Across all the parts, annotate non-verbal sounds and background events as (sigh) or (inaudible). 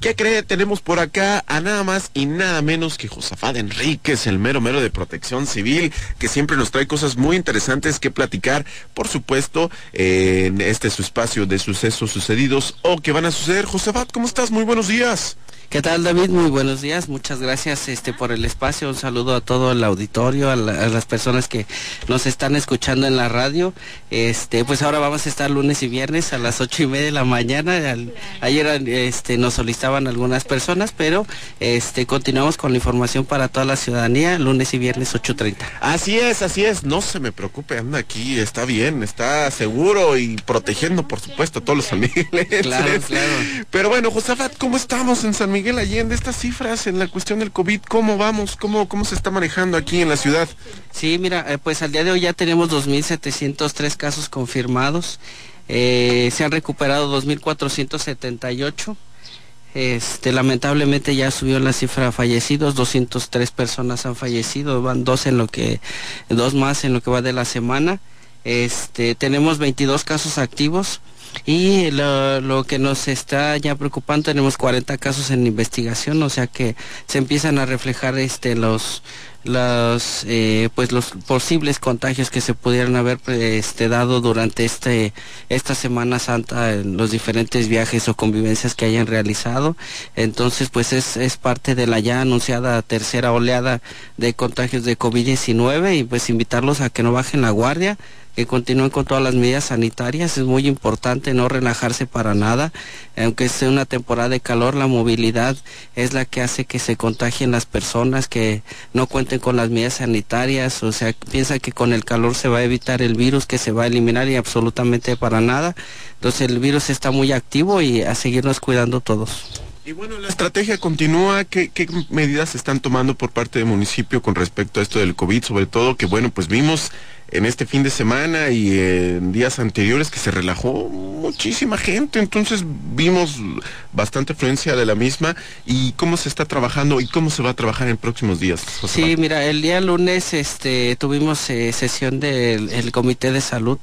¿Qué cree? Tenemos por acá a nada más y nada menos que Josafat Enríquez, el mero mero de protección civil, que siempre nos trae cosas muy interesantes que platicar, por supuesto, en este su espacio de sucesos sucedidos o que van a suceder. Josafat, ¿cómo estás? Muy buenos días. ¿Qué tal David? Muy buenos días, muchas gracias este por el espacio, un saludo a todo el auditorio, a, las personas que nos están escuchando en la radio. Este, pues ahora vamos a estar lunes y viernes a las ocho y media de la mañana. ayer este nos solicitaban algunas personas, pero este continuamos con la información para toda la ciudadanía, lunes y viernes 8.30. Así es, así es, no se me preocupe, anda aquí, está bien, está seguro y protegiendo por supuesto a todos los amigos. (laughs) Claro, claro. Pero bueno, Josafat, ¿cómo estamos en San Miguel? Miguel Allende, estas cifras en la cuestión del COVID, ¿cómo vamos? ¿Cómo, cómo se está manejando aquí en la ciudad? Sí, mira, eh, pues al día de hoy ya tenemos 2.703 casos confirmados. Eh, se han recuperado 2.478. Este, lamentablemente ya subió la cifra de fallecidos, 203 personas han fallecido, van dos en lo que, dos más en lo que va de la semana. Este, tenemos 22 casos activos. Y lo, que nos está ya preocupando, tenemos 40 casos en investigación, o sea que se empiezan a reflejar este los los eh, pues los posibles contagios que se pudieran haber este, dado durante este esta Semana Santa en los diferentes viajes o convivencias que hayan realizado. Entonces pues es, es parte de la ya anunciada tercera oleada de contagios de COVID-19 y pues invitarlos a que no bajen la guardia que continúen con todas las medidas sanitarias. Es muy importante no relajarse para nada. Aunque sea una temporada de calor, la movilidad es la que hace que se contagien las personas que no cuenten con las medidas sanitarias. O sea, piensa que con el calor se va a evitar el virus, que se va a eliminar y absolutamente para nada. Entonces el virus está muy activo y a seguirnos cuidando todos. Y bueno, la estrategia continúa. ¿Qué, ¿Qué, medidas se están tomando por parte del municipio con respecto a esto del COVID? Sobre todo que, bueno, pues vimos en este fin de semana y en días anteriores que se relajó muchísima gente, entonces vimos bastante afluencia de la misma y cómo se está trabajando y cómo se va a trabajar en próximos días. Sí, mira, el día lunes este tuvimos eh, sesión del comité de salud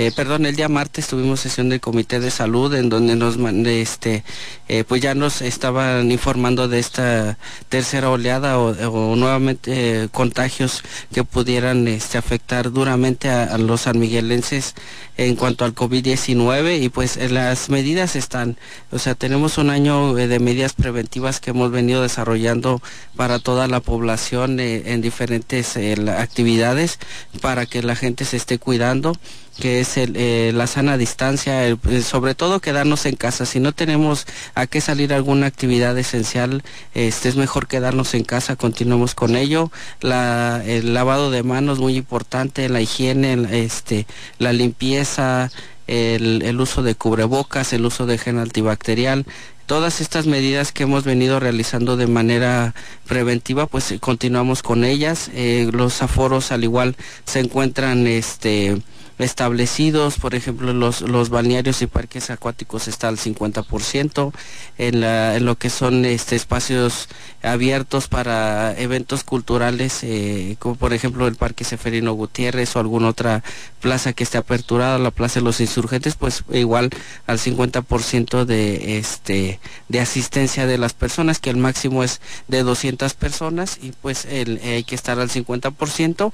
eh, perdón, el día martes tuvimos sesión del Comité de Salud en donde nos este, eh, pues ya nos estaban informando de esta tercera oleada o, nuevamente eh, contagios que pudieran este, afectar duramente a, los sanmiguelenses en cuanto al COVID-19 y pues las medidas están, o sea, tenemos un año de medidas preventivas que hemos venido desarrollando para toda la población en diferentes actividades para que la gente se esté cuidando que es eh, la sana distancia, sobre todo quedarnos en casa. Si no tenemos a qué salir alguna actividad esencial, este es mejor quedarnos en casa, continuemos con ello. El lavado de manos muy importante, la higiene, este, la limpieza, el, el uso de cubrebocas, el uso de gel antibacterial, todas estas medidas que hemos venido realizando de manera preventiva, pues continuamos con ellas. Eh, los aforos al igual se encuentran este establecidos, por ejemplo, los, los balnearios y parques acuáticos está al 50%, en, la, en lo que son este, espacios abiertos para eventos culturales, eh, como por ejemplo el Parque Seferino Gutiérrez o alguna otra plaza que esté aperturada, la Plaza de los Insurgentes, pues igual al 50% de, este, de asistencia de las personas, que el máximo es de 200 personas y pues el, hay que estar al 50%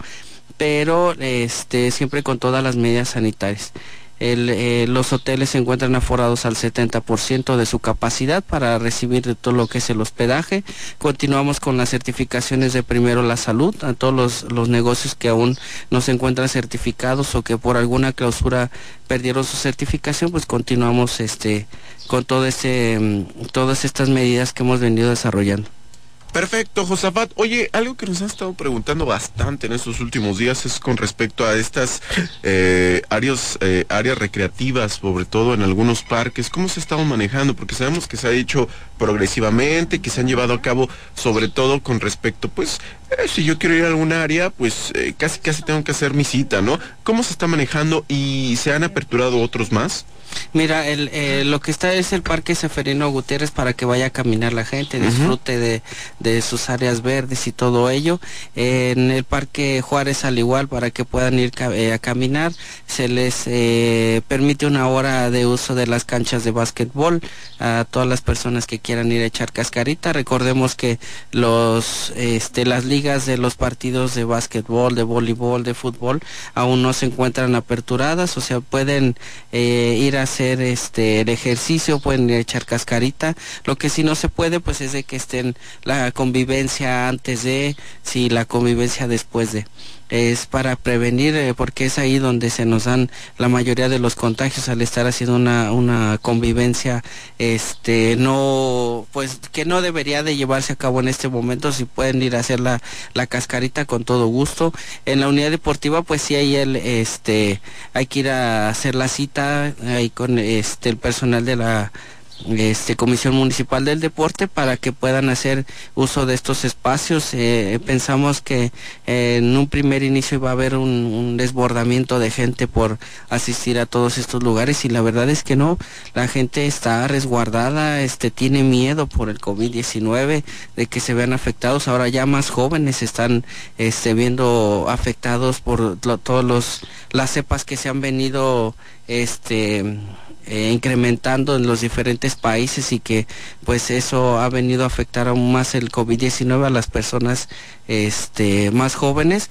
pero este, siempre con todas las medidas sanitarias. Eh, los hoteles se encuentran aforados al 70% de su capacidad para recibir todo lo que es el hospedaje. Continuamos con las certificaciones de primero la salud a todos los, negocios que aún no se encuentran certificados o que por alguna clausura perdieron su certificación, pues continuamos este, con ese, mm, todas estas medidas que hemos venido desarrollando. Perfecto, Josafat. Oye, algo que nos han estado preguntando bastante en estos últimos días es con respecto a estas eh, áreas, eh, áreas recreativas, sobre todo en algunos parques. ¿Cómo se ha estado manejando? Porque sabemos que se ha hecho progresivamente, que se han llevado a cabo, sobre todo con respecto, pues, eh, si yo quiero ir a algún área, pues casi casi tengo que hacer mi cita, ¿no? ¿Cómo se está manejando y se han aperturado otros más? Mira, el, eh, lo que está es el Parque Seferino Gutiérrez para que vaya a caminar la gente, disfrute de, de, sus áreas verdes y todo ello. en el Parque Juárez al igual para que puedan ir eh, a caminar. Se les eh, permite una hora de uso de las canchas de básquetbol a todas las personas que quieran ir a echar cascarita. Recordemos que los, este, las ligas de los partidos de básquetbol, de voleibol, de fútbol aún no se encuentran aperturadas, o sea, pueden ir a hacer este el ejercicio, pueden echar cascarita. Lo que sí no se puede, pues es de que estén la convivencia antes de, si la convivencia después de. Es para prevenir eh, porque es ahí donde se nos dan la mayoría de los contagios al estar haciendo una, una convivencia este no pues que no debería de llevarse a cabo en este momento. Si pueden ir a hacer la, la cascarita con todo gusto. En la unidad deportiva pues sí hay el este hay que ir a hacer la cita ahí con este el personal de la este, Comisión Municipal del Deporte para que puedan hacer uso de estos espacios. Eh, pensamos que eh, en un primer inicio va a haber un, desbordamiento de gente por asistir a todos estos lugares y la verdad es que no, la gente está resguardada, este, tiene miedo por el COVID-19 de que se vean afectados. Ahora ya más jóvenes están viendo afectados por todos los las cepas que se han venido este eh, incrementando en los diferentes países y que pues eso ha venido a afectar aún más el COVID-19 a las personas este, más jóvenes.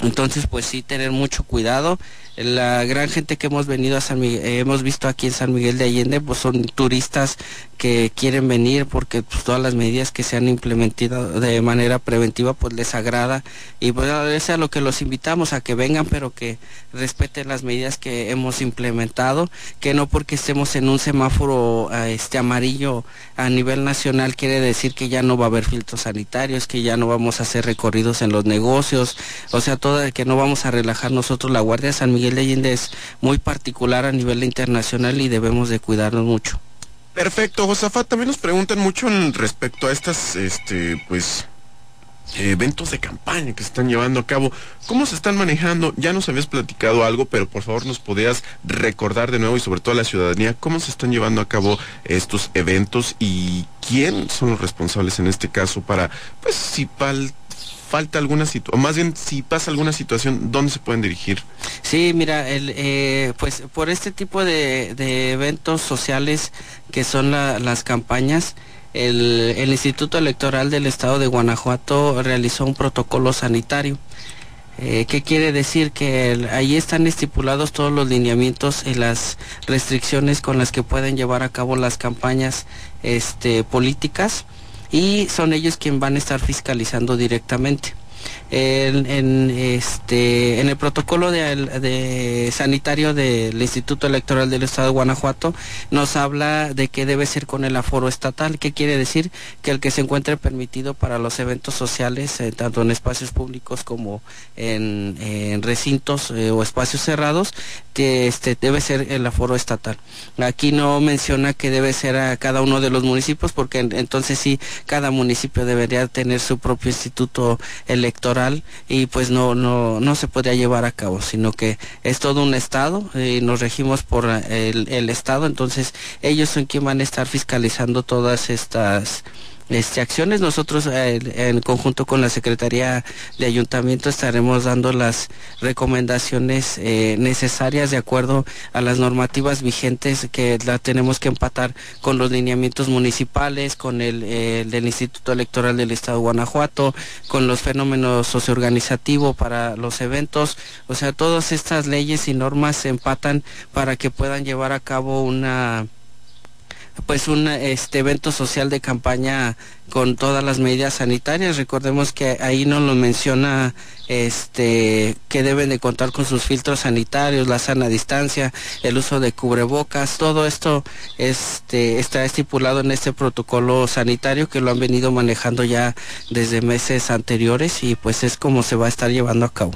Entonces, pues sí, tener mucho cuidado. La gran gente que hemos venido a San Miguel, eh, hemos visto aquí en San Miguel de Allende, pues son turistas que quieren venir porque pues, todas las medidas que se han implementado de manera preventiva pues les agrada. Y pues es a lo que los invitamos a que vengan pero que respeten las medidas que hemos implementado, que no porque estemos en un semáforo este amarillo a nivel nacional quiere decir que ya no va a haber filtros sanitarios, que ya no vamos a hacer recorridos en los negocios, o sea, todo que no vamos a relajar nosotros la Guardia de San Miguel de Allende es muy particular a nivel internacional y debemos de cuidarnos mucho. Perfecto, Josafat, también nos preguntan mucho respecto a estas, este, pues, eventos de campaña que se están llevando a cabo. ¿Cómo se están manejando? Ya nos habías platicado algo, pero por favor nos podías recordar de nuevo y sobre todo a la ciudadanía cómo se están llevando a cabo estos eventos y quién son los responsables en este caso para, pues, si pal falta alguna situación, más bien si pasa alguna situación, ¿dónde se pueden dirigir? Sí, mira, el, eh, pues por este tipo de, eventos sociales que son las campañas, el, Instituto Electoral del Estado de Guanajuato realizó un protocolo sanitario. Eh, ¿Qué quiere decir? Que ahí están estipulados todos los lineamientos y las restricciones con las que pueden llevar a cabo las campañas este, políticas y son ellos quienes van a estar fiscalizando directamente en, este, en el protocolo de, sanitario del Instituto Electoral del Estado de Guanajuato nos habla de que debe ser con el aforo estatal. ¿Qué quiere decir? Que el que se encuentre permitido para los eventos sociales, eh, tanto en espacios públicos como en, recintos eh, o espacios cerrados, que este, debe ser el aforo estatal. Aquí no menciona que debe ser a cada uno de los municipios, porque entonces sí, cada municipio debería tener su propio instituto electoral y pues no, no, no se podría llevar a cabo, sino que es todo un Estado y nos regimos por el, el Estado, entonces ellos son quienes van a estar fiscalizando todas estas este, acciones. Nosotros eh, en conjunto con la Secretaría de Ayuntamiento estaremos dando las recomendaciones eh, necesarias de acuerdo a las normativas vigentes que la tenemos que empatar con los lineamientos municipales, con el, del Instituto Electoral del Estado de Guanajuato, con los fenómenos socioorganizativos para los eventos. O sea, todas estas leyes y normas se empatan para que puedan llevar a cabo una pues un este evento social de campaña con todas las medidas sanitarias. Recordemos que ahí nos lo menciona este que deben de contar con sus filtros sanitarios, la sana distancia, el uso de cubrebocas, todo esto este está estipulado en este protocolo sanitario que lo han venido manejando ya desde meses anteriores y pues es como se va a estar llevando a cabo.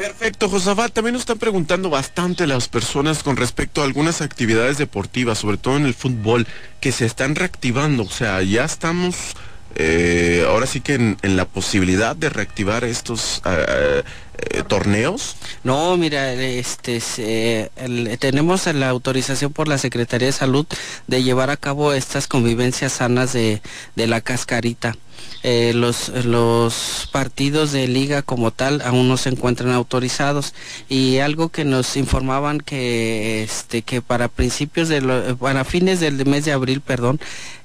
Perfecto, Josafat. También nos están preguntando bastante las personas con respecto a algunas actividades deportivas, sobre todo en el fútbol, que se están reactivando. O sea, ya estamos eh, ahora sí que en, la posibilidad de reactivar estos, eh, eh, torneos? No, mira, este, tenemos la autorización por la Secretaría de Salud de llevar a cabo estas convivencias sanas de, de la cascarita. Eh, los, los partidos de liga como tal aún no se encuentran autorizados y algo que nos informaban que este que para principios de para fines del mes de abril perdón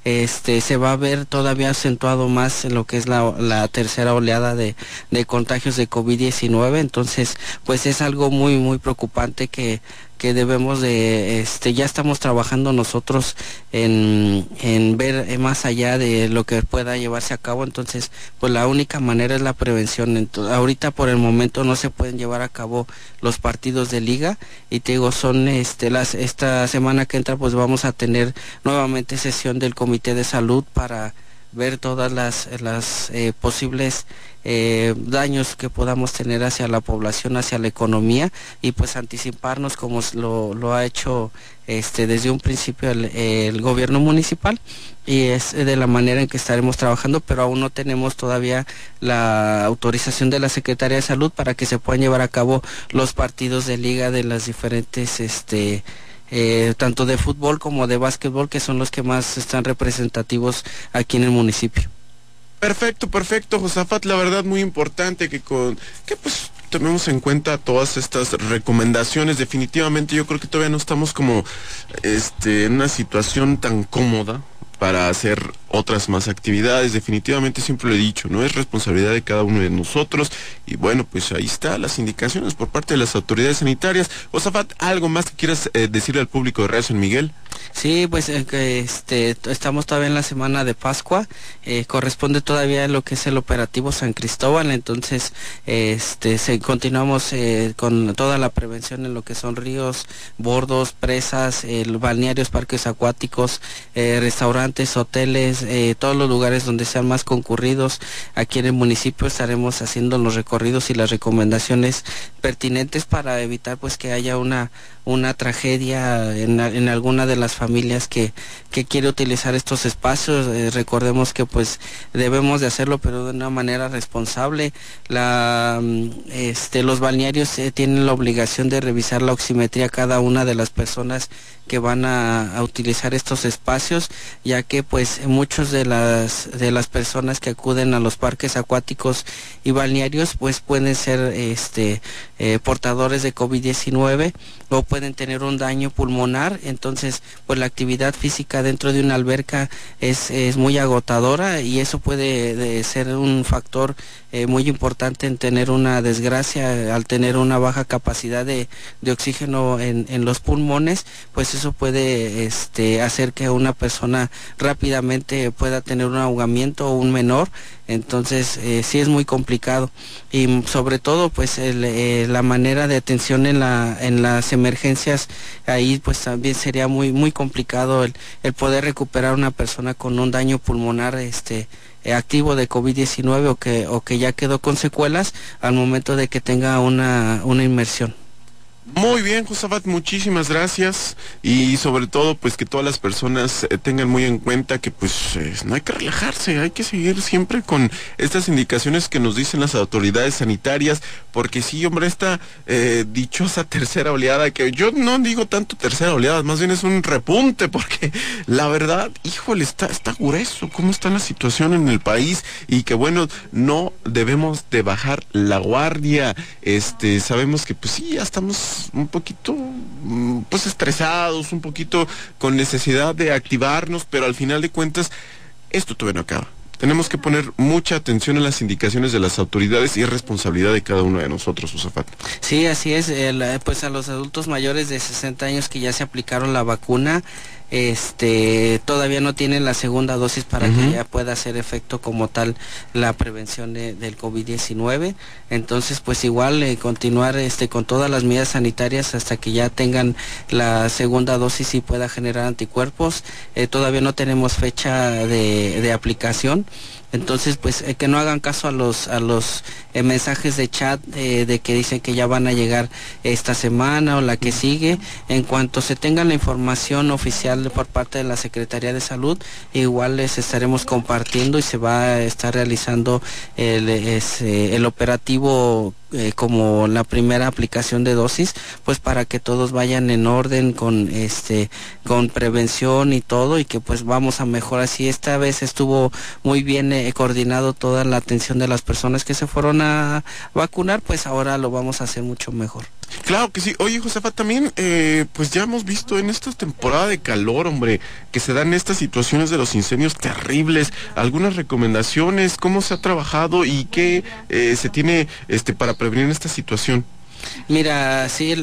este se va a ver todavía acentuado más lo que es la, la tercera oleada de, de contagios de COVID-19 entonces pues es algo muy muy preocupante que que debemos de, este, ya estamos trabajando nosotros en, en ver más allá de lo que pueda llevarse a cabo, entonces pues la única manera es la prevención. Entonces, ahorita por el momento no se pueden llevar a cabo los partidos de liga y te digo, son este, las, esta semana que entra pues vamos a tener nuevamente sesión del Comité de Salud para ver todas las, eh, posibles eh, daños que podamos tener hacia la población, hacia la economía y pues anticiparnos como lo, lo ha hecho este, desde un principio el, el, gobierno municipal y es de la manera en que estaremos trabajando, pero aún no tenemos todavía la autorización de la Secretaría de Salud para que se puedan llevar a cabo los partidos de liga de las diferentes este, eh, tanto de fútbol como de básquetbol, que son los que más están representativos aquí en el municipio. Perfecto, perfecto, Josafat, la verdad muy importante que con que pues tomemos en cuenta todas estas recomendaciones. Definitivamente yo creo que todavía no estamos como este en una situación tan cómoda para hacer otras más actividades. Definitivamente siempre lo he dicho, no es responsabilidad de cada uno de nosotros. Y bueno, pues ahí está las indicaciones por parte de las autoridades sanitarias. Osafat, ¿algo más que quieras eh, decirle al público de Radio San Miguel? Sí, pues eh, este, estamos todavía en la semana de Pascua, eh, corresponde todavía a lo que es el operativo San Cristóbal, entonces este, continuamos con toda la prevención en lo que son ríos, bordos, presas, balnearios, parques acuáticos, restaurantes, hoteles, eh, todos los lugares donde sean más concurridos aquí en el municipio estaremos haciendo los recorridos y las recomendaciones pertinentes para evitar pues que haya una una tragedia en, en alguna de las familias que, que quiere utilizar estos espacios. Eh, recordemos que pues debemos de hacerlo pero de una manera responsable. La, mm, este, los balnearios eh, tienen la obligación de revisar la oximetría cada una de las personas que van a, a, utilizar estos espacios, ya que pues muchos de las de las personas que acuden a los parques acuáticos y balnearios pues pueden ser este eh, portadores de COVID-19 o pueden tener un daño pulmonar, entonces pues la actividad física dentro de una alberca es, es muy agotadora y eso puede ser un factor eh, muy importante en tener una desgracia. Al tener una baja capacidad de, de oxígeno en, en, los pulmones, pues eso puede este, hacer que una persona rápidamente pueda tener un ahogamiento o un menor, entonces eh, sí es muy complicado y sobre todo pues eh, la manera de atención en, la, en las emergencias ahí pues también sería muy muy complicado el, el poder recuperar una persona con un daño pulmonar este activo de COVID-19 o que, o que ya quedó con secuelas al momento de que tenga una, una inmersión. Muy bien, Josafat, muchísimas gracias. Y sobre todo pues que todas las personas eh, tengan muy en cuenta que pues eh, no hay que relajarse, hay que seguir siempre con estas indicaciones que nos dicen las autoridades sanitarias, porque sí, hombre, esta eh, dichosa tercera oleada, que yo no digo tanto tercera oleada, más bien es un repunte, porque la verdad, híjole, está, está grueso cómo está la situación en el país y que bueno, no debemos de bajar la guardia, este, sabemos que pues sí, ya estamos un poquito mm, pues estresados, un poquito con necesidad de activarnos, pero al final de cuentas esto todavía no acaba. Tenemos que poner mucha atención a las indicaciones de las autoridades y es responsabilidad de cada uno de nosotros, Usafat. Sí, así es. pues a los adultos mayores de 60 años que ya se aplicaron la vacuna, este todavía no tienen la segunda dosis para que ya pueda hacer efecto como tal la prevención del COVID-19. Entonces, pues igual eh, continuar este con todas las medidas sanitarias hasta que ya tengan la segunda dosis y pueda generar anticuerpos. Eh, todavía no tenemos fecha de, de aplicación. Entonces, pues eh, que no hagan caso a los a los eh, mensajes de chat eh, de que dicen que ya van a llegar esta semana o la que sigue. En cuanto se tenga la información oficial por parte de la Secretaría de Salud, igual les estaremos compartiendo y se va a estar realizando el, el operativo eh, como la primera aplicación de dosis, pues para que todos vayan en orden con este con prevención y todo y que pues vamos a mejorar. Si esta vez estuvo muy bien eh, coordinado toda la atención de las personas que se fueron a vacunar, pues ahora lo vamos a hacer mucho mejor. Claro que sí. Oye, Josefa, también, eh, pues ya hemos visto en esta temporada de calor, hombre, que se dan estas situaciones de los incendios terribles. Algunas recomendaciones, cómo se ha trabajado y qué eh, se tiene este, para prevenir esta situación. Mira, sí,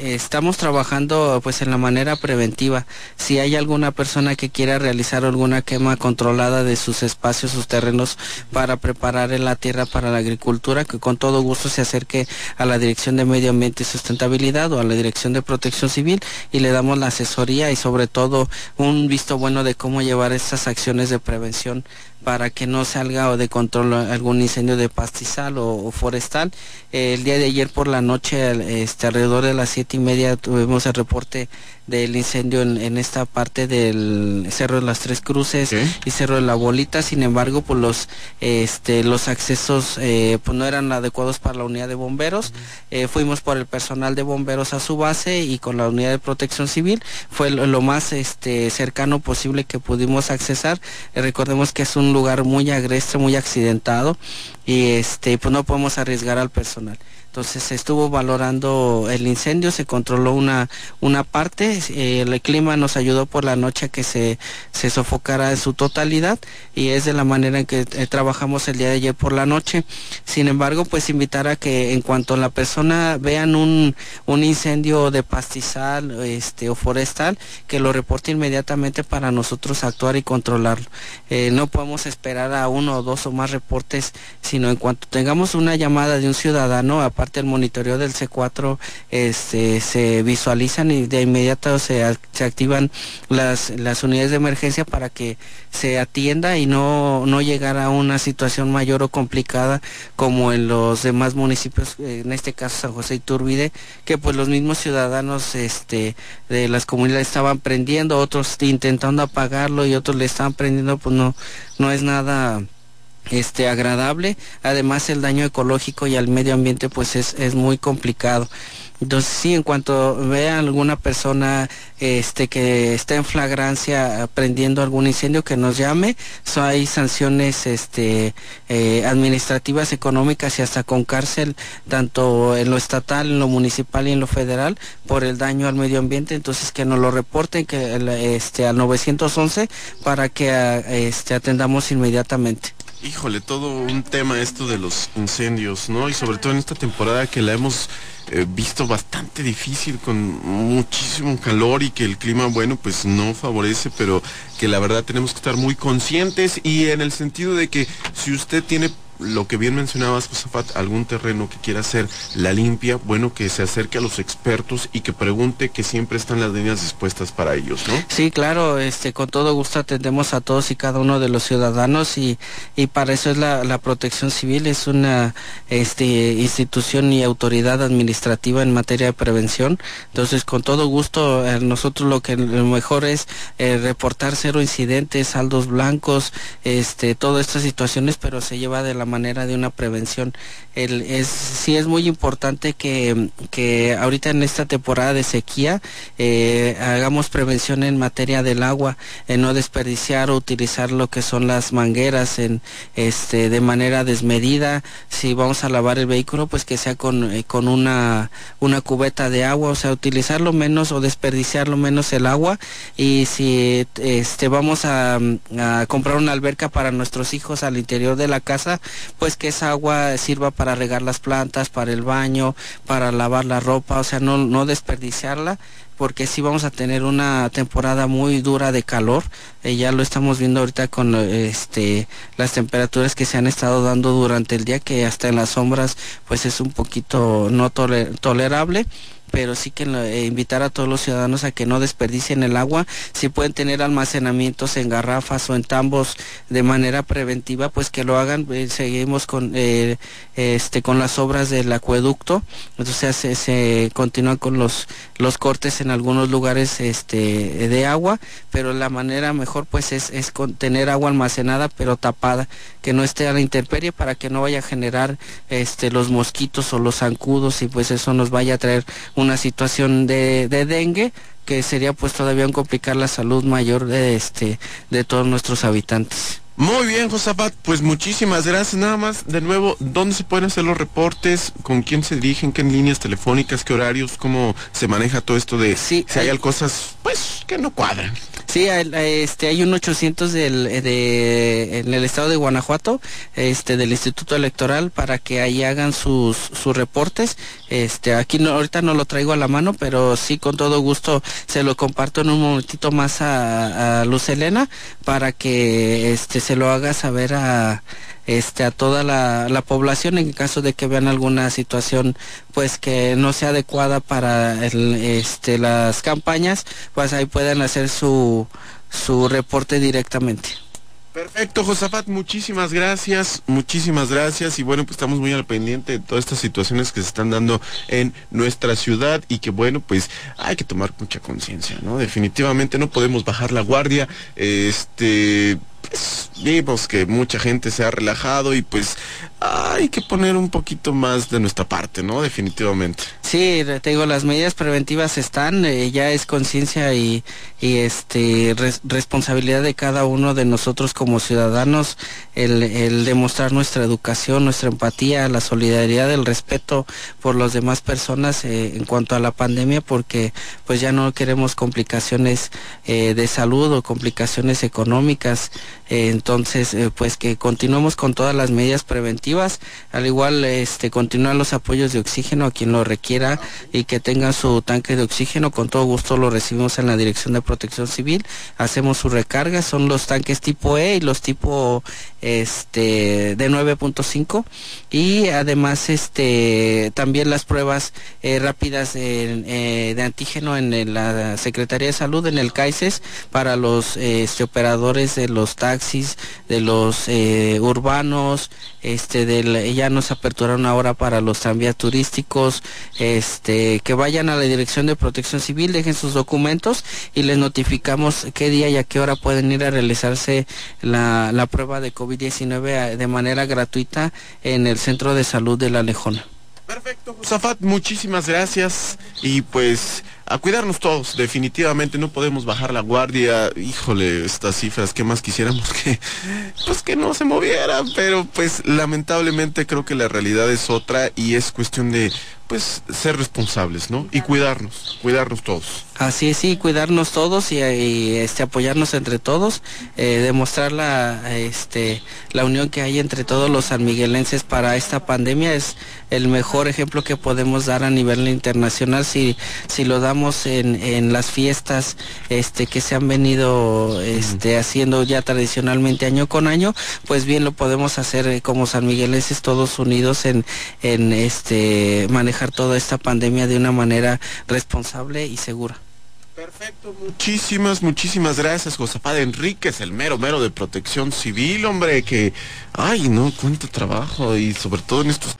estamos trabajando pues en la manera preventiva. Si hay alguna persona que quiera realizar alguna quema controlada de sus espacios, sus terrenos para preparar la tierra para la agricultura, que con todo gusto se acerque a la Dirección de Medio Ambiente y Sustentabilidad o a la Dirección de Protección Civil y le damos la asesoría y sobre todo un visto bueno de cómo llevar estas acciones de prevención para que no salga o de control algún incendio de pastizal o, forestal. el día de ayer por la noche, este, alrededor de las siete y media, tuvimos el reporte del incendio en, esta parte del Cerro de las Tres Cruces y Cerro de la Bolita. Sin embargo, pues los este los accesos eh, pues no eran adecuados para la unidad de bomberos. Eh, fuimos por el personal de bomberos a su base y con la unidad de protección civil fue lo, más este cercano posible que pudimos accesar. Eh, recordemos que es un lugar muy agreste, muy accidentado y este pues no podemos arriesgar al personal. Entonces se estuvo valorando el incendio, se controló una, una parte, el clima nos ayudó por la noche a que se, se sofocara en su totalidad y es de la manera en que eh, trabajamos el día de ayer por la noche. Sin embargo, pues invitar a que en cuanto la persona vean un, un incendio de pastizal este, o forestal, que lo reporte inmediatamente para nosotros actuar y controlarlo. Eh, no podemos esperar a uno o dos o más reportes, sino en cuanto tengamos una llamada de un ciudadano, parte del monitoreo del C4 este, se visualizan y de inmediato se, se activan las, las unidades de emergencia para que se atienda y no, no llegar a una situación mayor o complicada como en los demás municipios, en este caso San José y Turbide, que pues los mismos ciudadanos este, de las comunidades estaban prendiendo, otros intentando apagarlo y otros le estaban prendiendo, pues no, no es nada este agradable. Además el daño ecológico y al medio ambiente pues es, es muy complicado. Entonces sí en cuanto vea alguna persona este que está en flagrancia prendiendo algún incendio que nos llame. So, hay sanciones este eh, administrativas económicas y hasta con cárcel tanto en lo estatal en lo municipal y en lo federal por el daño al medio ambiente. Entonces que nos lo reporten que este al 911 para que este atendamos inmediatamente Híjole, todo un tema esto de los incendios, ¿no? Y sobre todo en esta temporada que la hemos eh, visto bastante difícil con muchísimo calor y que el clima, bueno, pues no favorece, pero que la verdad tenemos que estar muy conscientes y en el sentido de que si usted tiene lo que bien mencionabas, Josafat, algún terreno que quiera hacer la limpia, bueno, que se acerque a los expertos y que pregunte que siempre están las líneas dispuestas para ellos, ¿no? Sí, claro, este, con todo gusto atendemos a todos y cada uno de los ciudadanos y, y para eso es la, la protección civil, es una este, institución y autoridad administrativa en materia de prevención. Entonces, con todo gusto, eh, nosotros lo que lo mejor es eh, reportar cero incidentes, saldos blancos, este, todas estas situaciones, pero se lleva de la manera de una prevención. El, es, sí es muy importante que, ahorita en esta temporada de sequía eh, hagamos prevención en materia del agua, en no desperdiciar o utilizar lo que son las mangueras este, de manera desmedida. Si vamos a lavar el vehículo, pues que sea con, eh, una, cubeta de agua, o sea, utilizarlo menos o desperdiciarlo menos el agua. Y si este, vamos a comprar una alberca para nuestros hijos al interior de la casa, pues que esa agua sirva para regar las plantas, para el baño, para lavar la ropa, o sea, no, no desperdiciarla porque sí vamos a tener una temporada muy dura de calor. Eh, ya lo estamos viendo ahorita con este las temperaturas que se han estado dando durante el día, que hasta en las sombras pues es un poquito no tolerable pero sí que eh, invitar a todos los ciudadanos a que no desperdicien el agua. Si pueden tener almacenamientos en garrafas o en tambos de manera preventiva, pues que lo hagan. Eh, seguimos con eh, este con las obras del acueducto, entonces se, se continúan con los los cortes en algunos lugares este de agua, pero la manera mejor pues es, es tener agua almacenada pero tapada, que no esté a la intemperie para que no vaya a generar este los mosquitos o los zancudos y pues eso nos vaya a traer una situación de, de dengue que sería pues todavía un complicar la salud mayor de este de todos nuestros habitantes. Muy bien, Josafat, pues muchísimas gracias. Nada más, de nuevo, ¿dónde se pueden hacer los reportes? ¿Con quién se dirigen? ¿Qué líneas telefónicas? ¿Qué horarios? ¿Cómo se maneja todo esto de si hay cosas, pues, que no cuadran? Sí, este, hay un 800 del, de, en el estado de Guanajuato, este, del Instituto Electoral, para que ahí hagan sus, sus reportes. Este, aquí no, ahorita no lo traigo a la mano, pero sí con todo gusto se lo comparto en un momentito más a, a Luz Elena para que este, se lo haga saber a, este, a toda la, la, población en caso de que vean alguna situación pues que no sea adecuada para el, este, las campañas, pues ahí pueden hacer su, su reporte directamente. Perfecto, Josafat, muchísimas gracias, muchísimas gracias y bueno, pues estamos muy al pendiente de todas estas situaciones que se están dando en nuestra ciudad y que bueno, pues hay que tomar mucha conciencia, ¿no? Definitivamente no podemos bajar la guardia, este, pues vimos que mucha gente se ha relajado y pues hay que poner un poquito más de nuestra parte, ¿no? Definitivamente. Sí, te digo, las medidas preventivas están, eh, ya es conciencia y, y, este responsabilidad de cada uno de nosotros como ciudadanos el, demostrar nuestra educación, nuestra empatía, la solidaridad, el respeto por las demás personas eh, en cuanto a la pandemia, porque pues ya no queremos complicaciones eh, de salud o complicaciones económicas. Eh, entonces, eh, pues que continuemos con todas las medidas preventivas, al igual este continúan los apoyos de oxígeno a quien lo requiera y que tenga su tanque de oxígeno, con todo gusto lo recibimos en la Dirección de Protección Civil, hacemos su recarga, son los tanques tipo E y los tipo este de 9.5 y además este también las pruebas eh, rápidas de antígeno en la Secretaría de Salud en el CAICES para los este, operadores de los taxis de los eh, urbanos, este, del, ya nos aperturaron ahora para los tranvías turísticos, este, que vayan a la Dirección de Protección Civil, dejen sus documentos y les notificamos qué día y a qué hora pueden ir a realizarse la, la prueba de COVID-19 eh, de manera gratuita en el Centro de Salud de La Lejona. Perfecto, Josafat, muchísimas gracias y pues a cuidarnos todos, definitivamente no podemos bajar la guardia, híjole, estas cifras, ¿qué más quisiéramos (laughs) que, pues que no se movieran? Pero pues lamentablemente creo que la realidad es otra y es cuestión de pues ser responsables, ¿no? Y cuidarnos, cuidarnos todos. Así es, sí, cuidarnos todos y, este apoyarnos entre todos, eh, demostrar la este la unión que hay entre todos los sanmiguelenses para esta pandemia es el mejor ejemplo que podemos dar a nivel internacional si si lo damos en, en las fiestas este que se han venido este haciendo ya tradicionalmente año con año, pues bien lo podemos hacer eh, como sanmiguelenses todos unidos en en este manejar toda esta pandemia de una manera responsable y segura. Perfecto, muchísimas, muchísimas gracias, Josafat Enríquez, el mero, mero de protección civil, hombre, que, ay, no, cuánto trabajo y sobre todo en estos,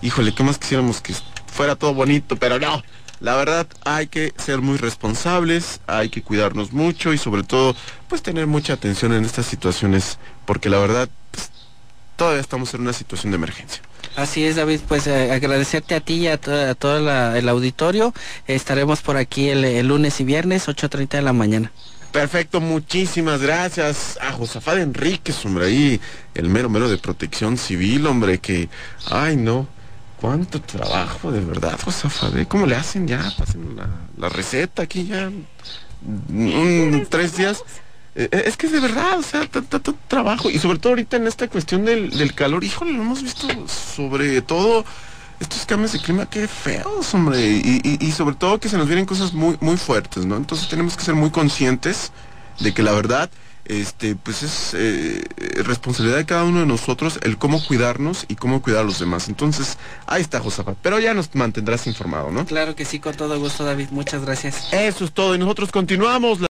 híjole, ¿qué más quisiéramos que fuera todo bonito, pero no, la verdad hay que ser muy responsables, hay que cuidarnos mucho y sobre todo, pues tener mucha atención en estas situaciones, porque la verdad, pues, todavía estamos en una situación de emergencia. Así es, David, pues eh, agradecerte a ti y a, todo el auditorio. Estaremos por aquí el, lunes y viernes, 8.30 de la mañana. Perfecto, muchísimas gracias a Josafat Enríquez, hombre, ahí el mero mero de protección civil, hombre, que, ay no, cuánto trabajo, de verdad, Josafat, ¿eh? ¿cómo le hacen ya? Pasen la, la receta aquí ya, tres días. Eh, eh, es que es de verdad, o sea, tanto trabajo y sobre todo ahorita en esta cuestión del, del calor, híjole, lo hemos visto sobre todo estos cambios de clima, qué feos, hombre, y, y, y, sobre todo que se nos vienen cosas muy, muy fuertes, ¿no? Entonces tenemos que ser muy conscientes de que la verdad, este, pues es eh, responsabilidad de cada uno de nosotros el cómo cuidarnos y cómo cuidar a los demás. Entonces, ahí está Josafat, pero ya nos mantendrás informado, ¿no? Claro que sí, con todo gusto, David, muchas gracias. Eso es todo, y nosotros continuamos.